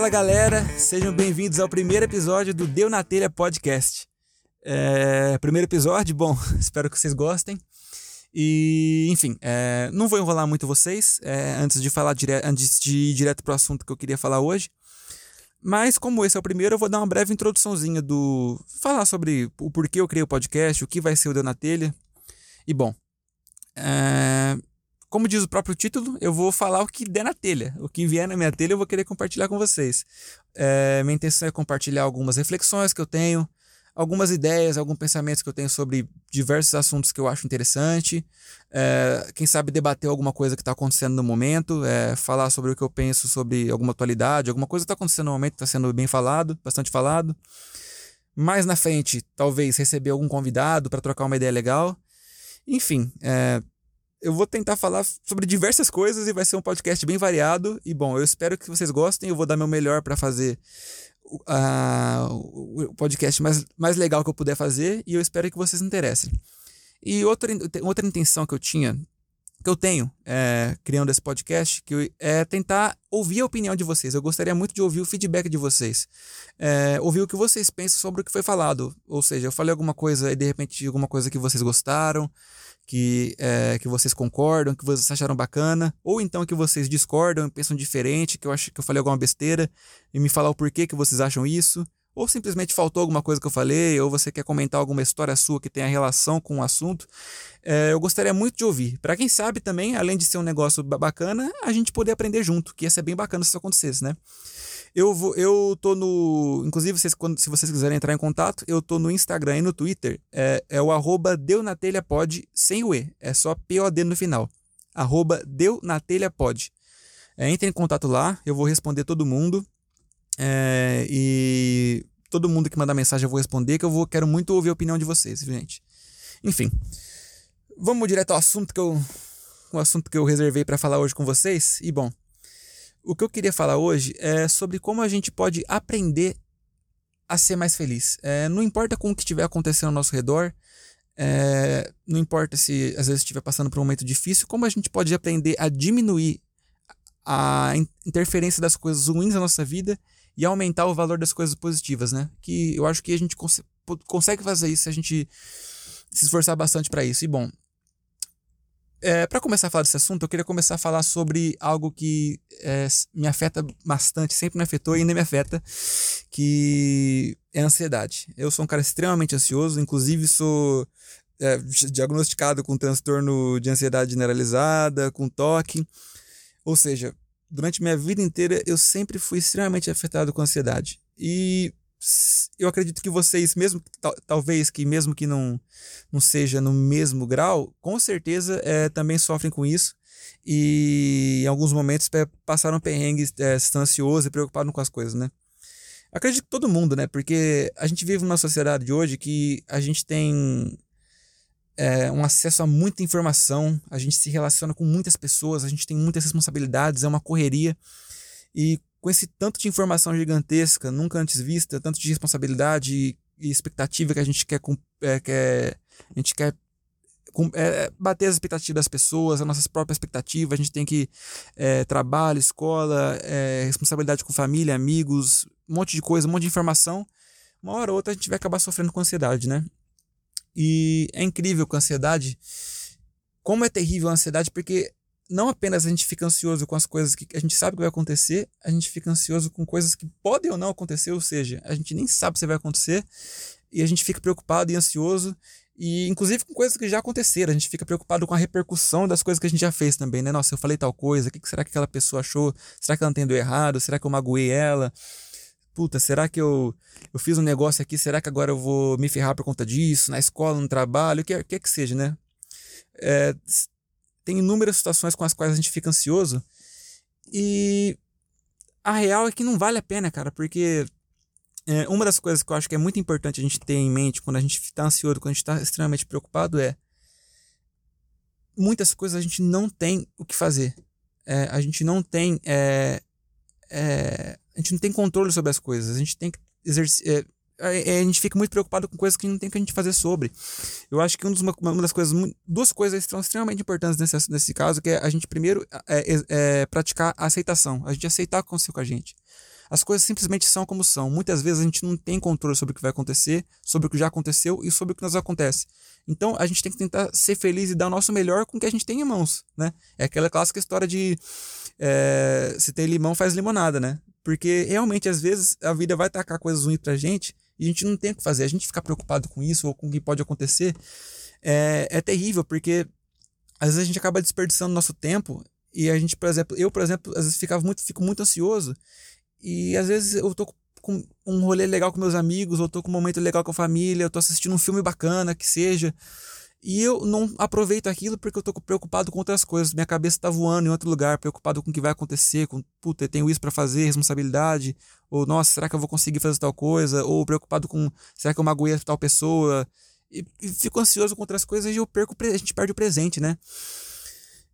Fala galera, sejam bem-vindos ao primeiro episódio do Deu na Telha Podcast. É, primeiro episódio, bom, espero que vocês gostem. E, enfim, é, não vou enrolar muito vocês é, antes de falar dire... antes de ir direto para o assunto que eu queria falar hoje. Mas, como esse é o primeiro, eu vou dar uma breve introduçãozinha do. falar sobre o porquê eu criei o podcast, o que vai ser o Deu na Telha. E, bom, é, como diz o próprio título, eu vou falar o que der na telha. O que vier na minha telha eu vou querer compartilhar com vocês. É, minha intenção é compartilhar algumas reflexões que eu tenho, algumas ideias, alguns pensamentos que eu tenho sobre diversos assuntos que eu acho interessante. É, quem sabe debater alguma coisa que está acontecendo no momento, é, falar sobre o que eu penso sobre alguma atualidade, alguma coisa que está acontecendo no momento, está sendo bem falado, bastante falado. Mais na frente, talvez receber algum convidado para trocar uma ideia legal. Enfim, é, eu vou tentar falar sobre diversas coisas e vai ser um podcast bem variado. E bom, eu espero que vocês gostem. Eu vou dar meu melhor para fazer uh, o podcast mais, mais legal que eu puder fazer e eu espero que vocês se interessem. E outra, outra intenção que eu tinha, que eu tenho é, criando esse podcast, que é tentar ouvir a opinião de vocês. Eu gostaria muito de ouvir o feedback de vocês. É, ouvir o que vocês pensam sobre o que foi falado. Ou seja, eu falei alguma coisa e de repente alguma coisa que vocês gostaram que, é, que vocês concordam, que vocês acharam bacana, ou então que vocês discordam, pensam diferente, que eu acho que eu falei alguma besteira, e me falar o porquê que vocês acham isso, ou simplesmente faltou alguma coisa que eu falei, ou você quer comentar alguma história sua que tenha relação com o assunto, é, eu gostaria muito de ouvir. Para quem sabe também, além de ser um negócio bacana, a gente poder aprender junto, que ia ser bem bacana se isso acontecesse, né? Eu vou, eu tô no. Inclusive, vocês, quando, se vocês quiserem entrar em contato, eu tô no Instagram e no Twitter. É, é o arroba Deu na Telha Pod, sem o E. É só POD no final. Arroba Deu na Telha Pod. É, entre em contato lá, eu vou responder todo mundo. É, e todo mundo que mandar mensagem eu vou responder, que eu vou, quero muito ouvir a opinião de vocês, gente. Enfim. Vamos direto ao assunto que eu. O assunto que eu reservei para falar hoje com vocês. E bom, o que eu queria falar hoje é sobre como a gente pode aprender a ser mais feliz. É, não importa com o que estiver acontecendo ao nosso redor, é, não importa se às vezes estiver passando por um momento difícil, como a gente pode aprender a diminuir a interferência das coisas ruins na nossa vida e aumentar o valor das coisas positivas, né? Que eu acho que a gente cons consegue fazer isso se a gente se esforçar bastante para isso. E bom, é, para começar a falar desse assunto, eu queria começar a falar sobre algo que é, me afeta bastante, sempre me afetou e ainda me afeta, que é a ansiedade. Eu sou um cara extremamente ansioso, inclusive sou é, diagnosticado com transtorno de ansiedade generalizada, com toque. Ou seja, durante minha vida inteira eu sempre fui extremamente afetado com ansiedade. E eu acredito que vocês, mesmo talvez que mesmo que não, não seja no mesmo grau, com certeza é, também sofrem com isso e em alguns momentos é, passaram perrengues, é, estão ansiosos e preocupados com as coisas, né? Acredito que todo mundo, né? Porque a gente vive numa sociedade de hoje que a gente tem é, um acesso a muita informação, a gente se relaciona com muitas pessoas, a gente tem muitas responsabilidades, é uma correria. E com esse tanto de informação gigantesca, nunca antes vista, tanto de responsabilidade e, expectativa que a gente quer, é, quer a gente quer é, bater as expectativas das pessoas, as nossas próprias expectativas, a gente tem que é, trabalho, escola, é, responsabilidade com família, amigos, um monte de coisa, um monte de informação. Uma hora ou outra a gente vai acabar sofrendo com ansiedade, né? E é incrível com a ansiedade. Como é terrível a ansiedade, porque não apenas a gente fica ansioso com as coisas que a gente sabe que vai acontecer, a gente fica ansioso com coisas que podem ou não acontecer, ou seja, a gente nem sabe se vai acontecer e a gente fica preocupado e ansioso e inclusive com coisas que já aconteceram, a gente fica preocupado com a repercussão das coisas que a gente já fez também, né? Nossa, eu falei tal coisa, o que será que aquela pessoa achou? Será que ela entendeu errado? Será que eu magoei ela? Puta, será que eu, eu fiz um negócio aqui? Será que agora eu vou me ferrar por conta disso? Na escola, no trabalho, o que, que que seja, né? É, tem inúmeras situações com as quais a gente fica ansioso. E a real é que não vale a pena, cara, porque é, uma das coisas que eu acho que é muito importante a gente ter em mente quando a gente está ansioso, quando a gente está extremamente preocupado é muitas coisas a gente não tem o que fazer. É, a gente não tem é, é a gente não tem controle sobre as coisas. A gente tem que exercer é, a, a gente fica muito preocupado com coisas que não tem que a gente fazer sobre. Eu acho que um dos, uma, uma das coisas, duas coisas são extremamente importantes nesse, nesse caso, que é a gente primeiro é, é, é praticar a aceitação, a gente aceitar o que aconteceu com a gente. As coisas simplesmente são como são. Muitas vezes a gente não tem controle sobre o que vai acontecer, sobre o que já aconteceu e sobre o que nos acontece. Então a gente tem que tentar ser feliz e dar o nosso melhor com o que a gente tem em mãos, né? É aquela clássica história de é, se tem limão faz limonada, né? Porque realmente às vezes a vida vai tacar coisas ruins pra gente e a gente não tem o que fazer. A gente ficar preocupado com isso ou com o que pode acontecer é, é terrível, porque às vezes a gente acaba desperdiçando nosso tempo e a gente, por exemplo, eu, por exemplo, às vezes ficava muito, fico muito ansioso e às vezes eu tô com um rolê legal com meus amigos, ou tô com um momento legal com a família, eu tô assistindo um filme bacana, que seja, e eu não aproveito aquilo porque eu tô preocupado com outras coisas. Minha cabeça tá voando em outro lugar, preocupado com o que vai acontecer, com, puta, eu tenho isso para fazer, responsabilidade, ou nossa, será que eu vou conseguir fazer tal coisa, ou preocupado com, será que eu magoei tal pessoa? E, e fico ansioso com outras coisas e eu perco, a gente perde o presente, né?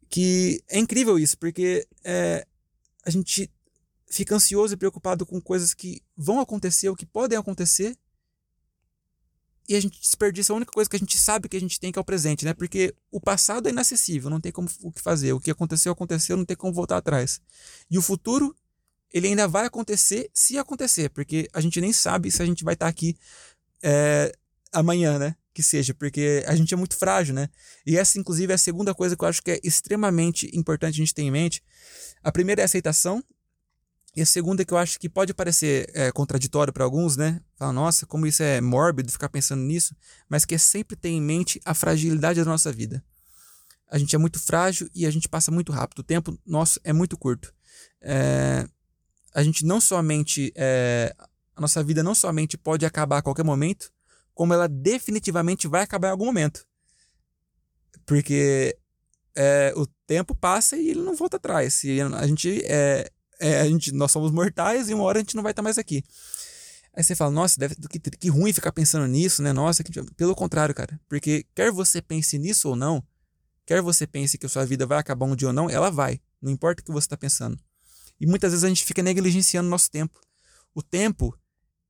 Que é incrível isso, porque é, a gente fica ansioso e preocupado com coisas que vão acontecer ou que podem acontecer. E a gente desperdiça a única coisa que a gente sabe que a gente tem, que é o presente, né? Porque o passado é inacessível, não tem como o que fazer. O que aconteceu, aconteceu, não tem como voltar atrás. E o futuro, ele ainda vai acontecer se acontecer, porque a gente nem sabe se a gente vai estar aqui é, amanhã, né? Que seja, porque a gente é muito frágil, né? E essa, inclusive, é a segunda coisa que eu acho que é extremamente importante a gente ter em mente. A primeira é a aceitação, e a segunda que eu acho que pode parecer é, contraditório para alguns, né? Fala, nossa, como isso é mórbido ficar pensando nisso, mas que é sempre ter em mente a fragilidade da nossa vida. A gente é muito frágil e a gente passa muito rápido. O tempo nosso é muito curto. É, a gente não somente. É, a nossa vida não somente pode acabar a qualquer momento, como ela definitivamente vai acabar em algum momento. Porque é, o tempo passa e ele não volta atrás. E a gente é, é, a gente, nós somos mortais e uma hora a gente não vai estar mais aqui. Aí você fala, nossa, deve, que, que ruim ficar pensando nisso, né? Nossa, que... pelo contrário, cara. Porque quer você pense nisso ou não, quer você pense que a sua vida vai acabar um dia ou não, ela vai. Não importa o que você está pensando. E muitas vezes a gente fica negligenciando nosso tempo. O tempo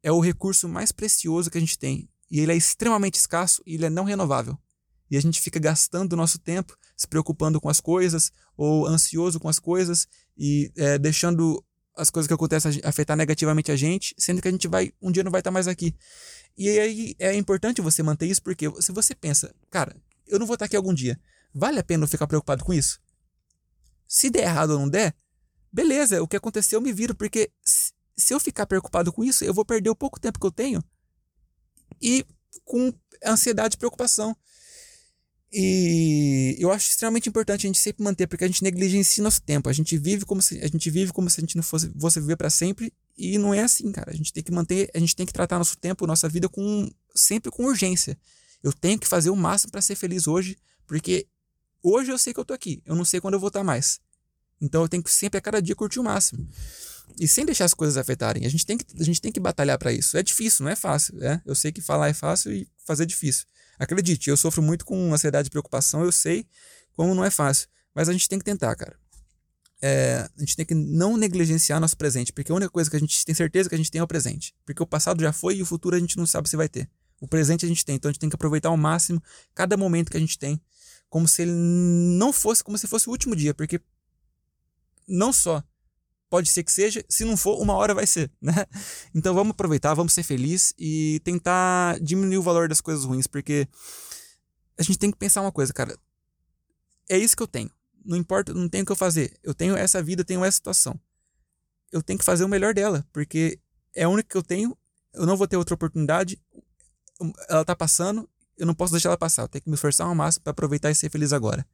é o recurso mais precioso que a gente tem. E ele é extremamente escasso e ele é não renovável. E a gente fica gastando o nosso tempo se preocupando com as coisas ou ansioso com as coisas e é, deixando as coisas que acontecem afetar negativamente a gente, sendo que a gente vai um dia não vai estar mais aqui. E aí é importante você manter isso porque se você pensa, cara, eu não vou estar aqui algum dia, vale a pena eu ficar preocupado com isso? Se der errado ou não der, beleza, o que aconteceu eu me viro, porque se eu ficar preocupado com isso, eu vou perder o pouco tempo que eu tenho e com ansiedade e preocupação. E eu acho extremamente importante a gente sempre manter, porque a gente negligencia nosso tempo. A gente vive como se a gente vive como se a gente não fosse, fosse viver para sempre e não é assim, cara. A gente tem que manter, a gente tem que tratar nosso tempo, nossa vida com sempre com urgência. Eu tenho que fazer o máximo para ser feliz hoje, porque hoje eu sei que eu tô aqui. Eu não sei quando eu vou estar mais. Então eu tenho que sempre a cada dia curtir o máximo. E sem deixar as coisas afetarem. A gente tem que, a gente tem que batalhar para isso. É difícil, não é fácil, né? Eu sei que falar é fácil e fazer difícil. Acredite, eu sofro muito com ansiedade e preocupação, eu sei como não é fácil. Mas a gente tem que tentar, cara. É, a gente tem que não negligenciar nosso presente, porque a única coisa que a gente tem certeza que a gente tem é o presente. Porque o passado já foi e o futuro a gente não sabe se vai ter. O presente a gente tem, então a gente tem que aproveitar ao máximo cada momento que a gente tem, como se ele não fosse, como se fosse o último dia, porque não só pode ser que seja, se não for, uma hora vai ser, né? Então vamos aproveitar, vamos ser felizes e tentar diminuir o valor das coisas ruins, porque a gente tem que pensar uma coisa, cara. É isso que eu tenho. Não importa, não tenho o que eu fazer. Eu tenho essa vida, tenho essa situação. Eu tenho que fazer o melhor dela, porque é a única que eu tenho. Eu não vou ter outra oportunidade. Ela tá passando, eu não posso deixar ela passar. Eu tenho que me esforçar ao máximo para aproveitar e ser feliz agora.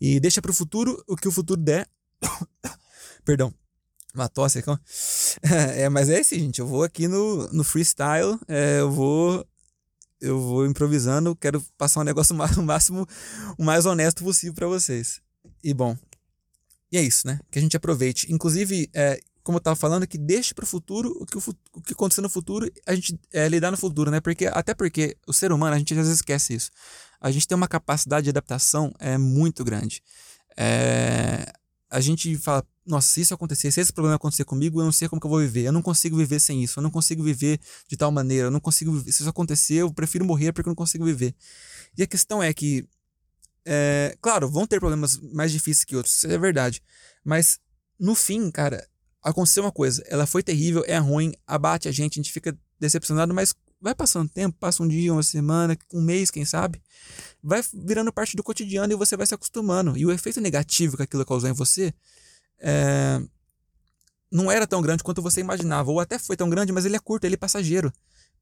E deixa para o futuro o que o futuro der. Perdão. Uma tosse aqui. É, mas é assim, gente. Eu vou aqui no, no freestyle. É, eu vou. Eu vou improvisando. Quero passar um negócio o máximo, o mais honesto possível para vocês. E bom. E é isso, né? Que a gente aproveite. Inclusive, é, como eu tava falando, que deixe para o futuro o que, o que acontecer no futuro, a gente é, lidar no futuro, né? Porque, até porque o ser humano, a gente às vezes esquece isso. A gente tem uma capacidade de adaptação é, muito grande. É, a gente fala, nossa, se isso acontecer, se esse problema acontecer comigo, eu não sei como que eu vou viver. Eu não consigo viver sem isso. Eu não consigo viver de tal maneira. Eu não consigo viver. Se isso acontecer, eu prefiro morrer porque eu não consigo viver. E a questão é que, é, claro, vão ter problemas mais difíceis que outros, isso é verdade. Mas, no fim, cara, aconteceu uma coisa, ela foi terrível, é ruim, abate a gente, a gente fica decepcionado, mas vai passando tempo, passa um dia, uma semana, um mês, quem sabe, vai virando parte do cotidiano e você vai se acostumando. E o efeito negativo que aquilo causou em você é, não era tão grande quanto você imaginava, ou até foi tão grande, mas ele é curto, ele é passageiro.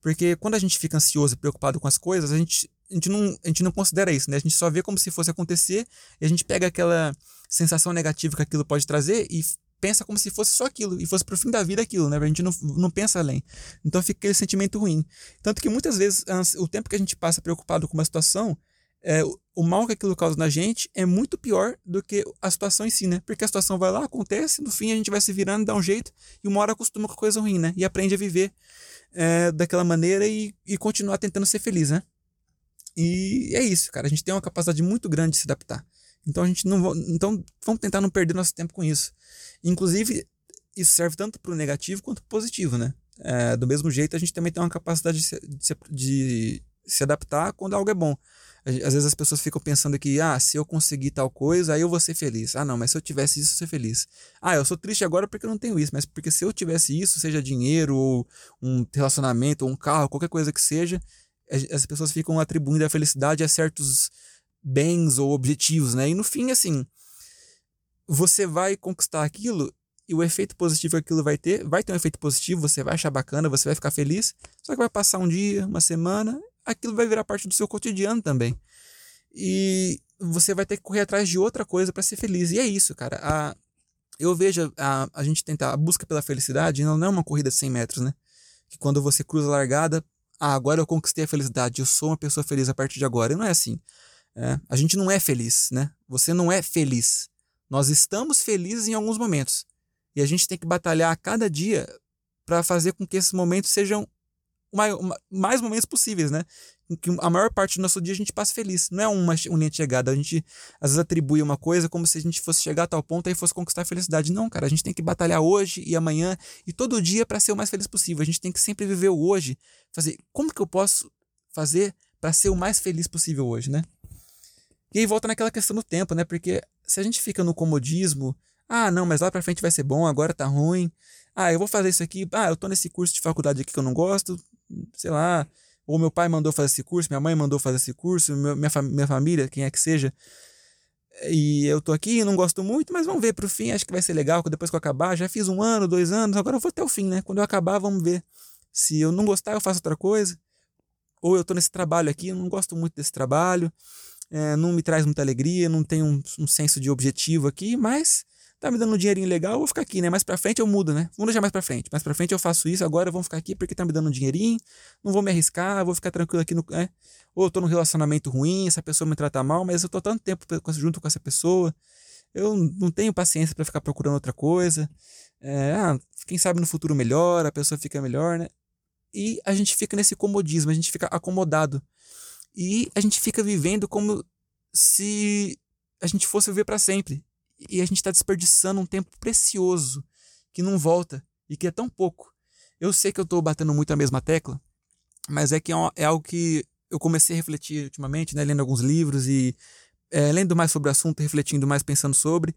Porque quando a gente fica ansioso e preocupado com as coisas, a gente, a gente, não, a gente não considera isso, né? A gente só vê como se fosse acontecer e a gente pega aquela sensação negativa que aquilo pode trazer e pensa como se fosse só aquilo e fosse pro fim da vida aquilo, né? A gente não, não pensa além. Então fica aquele sentimento ruim. Tanto que muitas vezes o tempo que a gente passa preocupado com uma situação, é, o mal que aquilo causa na gente é muito pior do que a situação em si, né? Porque a situação vai lá, acontece, no fim a gente vai se virando, dá um jeito e uma hora acostuma com a coisa ruim, né? E aprende a viver é, daquela maneira e, e continuar tentando ser feliz, né? E é isso, cara. A gente tem uma capacidade muito grande de se adaptar. Então a gente não então vamos tentar não perder nosso tempo com isso. Inclusive isso serve tanto para o negativo quanto para o positivo, né? É, do mesmo jeito a gente também tem uma capacidade de se, de, se, de se adaptar quando algo é bom. Às vezes as pessoas ficam pensando que, ah, se eu conseguir tal coisa, aí eu vou ser feliz. Ah, não, mas se eu tivesse isso, eu ser feliz. Ah, eu sou triste agora porque eu não tenho isso, mas porque se eu tivesse isso, seja dinheiro, ou um relacionamento, ou um carro, qualquer coisa que seja, as pessoas ficam atribuindo a felicidade a certos bens ou objetivos, né? E no fim, assim, você vai conquistar aquilo e o efeito positivo que aquilo vai ter, vai ter um efeito positivo, você vai achar bacana, você vai ficar feliz, só que vai passar um dia, uma semana, aquilo vai virar parte do seu cotidiano também. E você vai ter que correr atrás de outra coisa para ser feliz. E é isso, cara. A, eu vejo a, a gente tentar a busca pela felicidade não é uma corrida de 100 metros, né? Que quando você cruza a largada, ah, agora eu conquistei a felicidade, eu sou uma pessoa feliz a partir de agora. Não é assim. É, a gente não é feliz, né? Você não é feliz. Nós estamos felizes em alguns momentos. E a gente tem que batalhar a cada dia para fazer com que esses momentos sejam mais, mais momentos possíveis, né? Em que a maior parte do nosso dia a gente passe feliz. Não é uma linha de chegada. A gente às vezes atribui uma coisa como se a gente fosse chegar a tal ponto e fosse conquistar a felicidade. Não, cara. A gente tem que batalhar hoje e amanhã e todo dia para ser o mais feliz possível. A gente tem que sempre viver o hoje. Fazer como que eu posso fazer para ser o mais feliz possível hoje, né? E aí volta naquela questão do tempo, né? Porque se a gente fica no comodismo, ah, não, mas lá pra frente vai ser bom, agora tá ruim. Ah, eu vou fazer isso aqui. Ah, eu tô nesse curso de faculdade aqui que eu não gosto, sei lá. Ou meu pai mandou fazer esse curso, minha mãe mandou fazer esse curso, minha, minha família, quem é que seja. E eu tô aqui, não gosto muito, mas vamos ver pro fim, acho que vai ser legal, depois que eu acabar, já fiz um ano, dois anos, agora eu vou até o fim, né? Quando eu acabar, vamos ver. Se eu não gostar, eu faço outra coisa. Ou eu tô nesse trabalho aqui, eu não gosto muito desse trabalho é, não me traz muita alegria, não tem um, um, senso de objetivo aqui, mas tá me dando um dinheirinho legal, vou ficar aqui, né? Mais pra frente eu mudo, né? Vamos deixar mais pra frente. Mais pra frente eu faço isso, agora vamos ficar aqui porque tá me dando um dinheirinho, não vou me arriscar, vou ficar tranquilo aqui no. É, ou eu tô num relacionamento ruim, essa pessoa me trata mal, mas eu tô tanto tempo junto com essa pessoa, eu não tenho paciência para ficar procurando outra coisa. É, ah, quem sabe no futuro melhor, a pessoa fica melhor, né? E a gente fica nesse comodismo, a gente fica acomodado. E a gente fica vivendo como se a gente fosse viver para sempre. E a gente está desperdiçando um tempo precioso que não volta e que é tão pouco. Eu sei que eu estou batendo muito a mesma tecla, mas é que é, é algo que eu comecei a refletir ultimamente, né, lendo alguns livros e é, lendo mais sobre o assunto, refletindo mais, pensando sobre.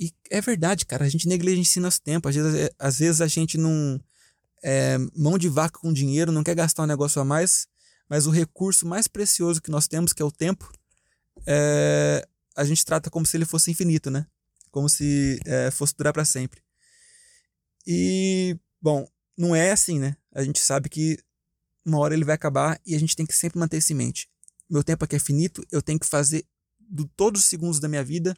E é verdade, cara, a gente negligencia nosso tempo. Às vezes, é, às vezes a gente não. É, mão de vaca com dinheiro, não quer gastar um negócio a mais, mas o recurso mais precioso que nós temos, que é o tempo, é, a gente trata como se ele fosse infinito, né? Como se é, fosse durar para sempre. E, bom, não é assim, né? A gente sabe que uma hora ele vai acabar e a gente tem que sempre manter isso em mente. Meu tempo aqui é finito, eu tenho que fazer do todos os segundos da minha vida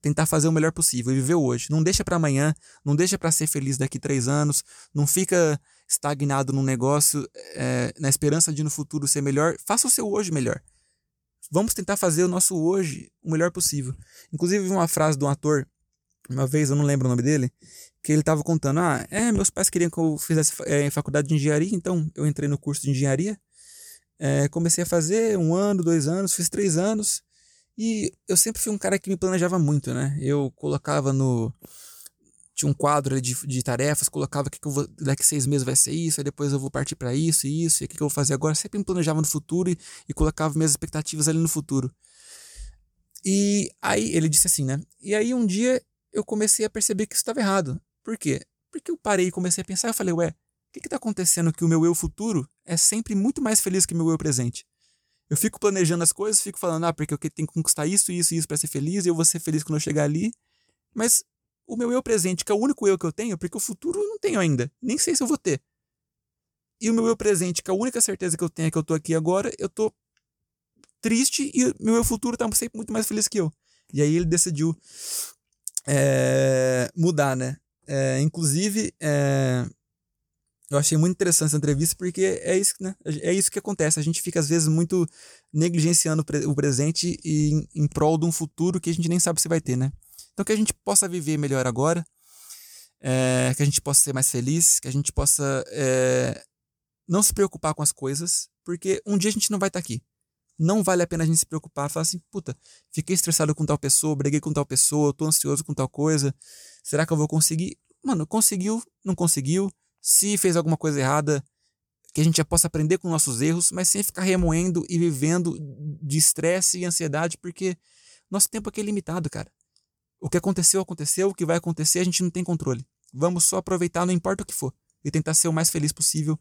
tentar fazer o melhor possível e viver hoje. Não deixa para amanhã, não deixa para ser feliz daqui três anos, não fica estagnado num negócio é, na esperança de no futuro ser melhor. Faça o seu hoje melhor. Vamos tentar fazer o nosso hoje o melhor possível. Inclusive, uma frase de um ator, uma vez, eu não lembro o nome dele, que ele estava contando: Ah, é, meus pais queriam que eu fizesse é, faculdade de engenharia, então eu entrei no curso de engenharia. É, comecei a fazer um ano, dois anos, fiz três anos. E eu sempre fui um cara que me planejava muito, né? Eu colocava no. Tinha um quadro de, de tarefas, colocava que, que vou, daqui seis meses vai ser isso, aí depois eu vou partir para isso e isso, e o que, que eu vou fazer agora. Sempre me planejava no futuro e, e colocava minhas expectativas ali no futuro. E aí ele disse assim, né? E aí um dia eu comecei a perceber que isso estava errado. Por quê? porque eu parei e comecei a pensar, eu falei, ué, o que que tá acontecendo que o meu eu futuro é sempre muito mais feliz que o meu eu presente? Eu fico planejando as coisas, fico falando, ah, porque eu tenho que conquistar isso, isso e isso para ser feliz, e eu vou ser feliz quando eu chegar ali. Mas o meu eu presente, que é o único eu que eu tenho, porque o futuro eu não tenho ainda, nem sei se eu vou ter. E o meu eu presente, que é a única certeza que eu tenho é que eu tô aqui agora, eu tô triste e o meu eu futuro tá sempre muito mais feliz que eu. E aí ele decidiu é, mudar, né? É, inclusive, é, eu achei muito interessante essa entrevista porque é isso, né? É isso que acontece. A gente fica, às vezes, muito negligenciando o presente e em, em prol de um futuro que a gente nem sabe se vai ter, né? Então, que a gente possa viver melhor agora, é, que a gente possa ser mais feliz, que a gente possa é, não se preocupar com as coisas, porque um dia a gente não vai estar aqui. Não vale a pena a gente se preocupar, falar assim, puta, fiquei estressado com tal pessoa, briguei com tal pessoa, tô ansioso com tal coisa, será que eu vou conseguir? Mano, conseguiu, não conseguiu, se fez alguma coisa errada, que a gente já possa aprender com nossos erros, mas sem ficar remoendo e vivendo de estresse e ansiedade, porque nosso tempo aqui é limitado, cara. O que aconteceu, aconteceu, o que vai acontecer, a gente não tem controle. Vamos só aproveitar, não importa o que for, e tentar ser o mais feliz possível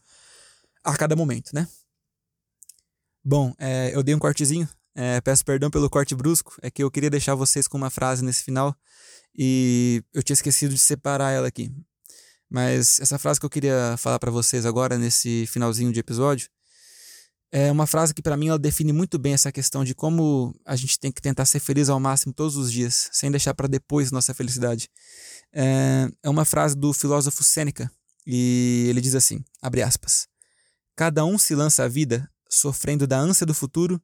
a cada momento, né? Bom, é, eu dei um cortezinho. É, peço perdão pelo corte brusco. É que eu queria deixar vocês com uma frase nesse final e eu tinha esquecido de separar ela aqui. Mas essa frase que eu queria falar para vocês agora nesse finalzinho de episódio é uma frase que para mim ela define muito bem essa questão de como a gente tem que tentar ser feliz ao máximo todos os dias, sem deixar para depois nossa felicidade. É, é uma frase do filósofo Sêneca e ele diz assim, abre aspas: Cada um se lança à vida sofrendo da ânsia do futuro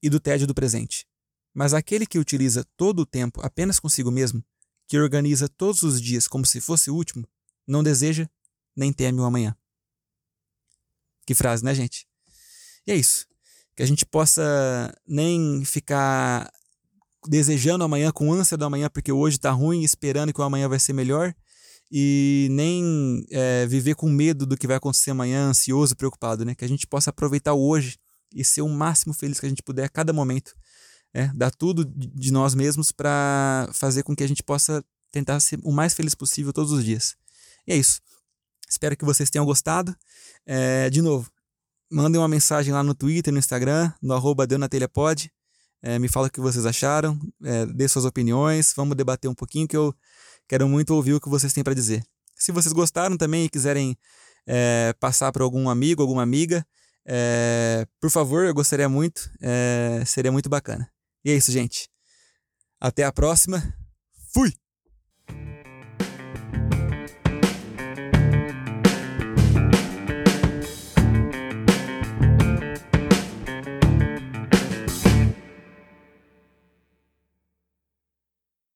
e do tédio do presente. Mas aquele que utiliza todo o tempo apenas consigo mesmo, que organiza todos os dias como se fosse o último, não deseja nem teme o amanhã. Que frase, né, gente? E é isso. Que a gente possa nem ficar desejando amanhã com ânsia do amanhã porque hoje tá ruim, esperando que o amanhã vai ser melhor, e nem é, viver com medo do que vai acontecer amanhã, ansioso, preocupado, né? Que a gente possa aproveitar hoje e ser o máximo feliz que a gente puder a cada momento. É, dar tudo de nós mesmos para fazer com que a gente possa tentar ser o mais feliz possível todos os dias. E é isso. Espero que vocês tenham gostado. É, de novo, mandem uma mensagem lá no Twitter, no Instagram, no arroba Deunatelhapod. É, me fala o que vocês acharam, é, dê suas opiniões, vamos debater um pouquinho que eu Quero muito ouvir o que vocês têm para dizer. Se vocês gostaram também e quiserem é, passar para algum amigo, alguma amiga, é, por favor, eu gostaria muito. É, seria muito bacana. E é isso, gente. Até a próxima. Fui!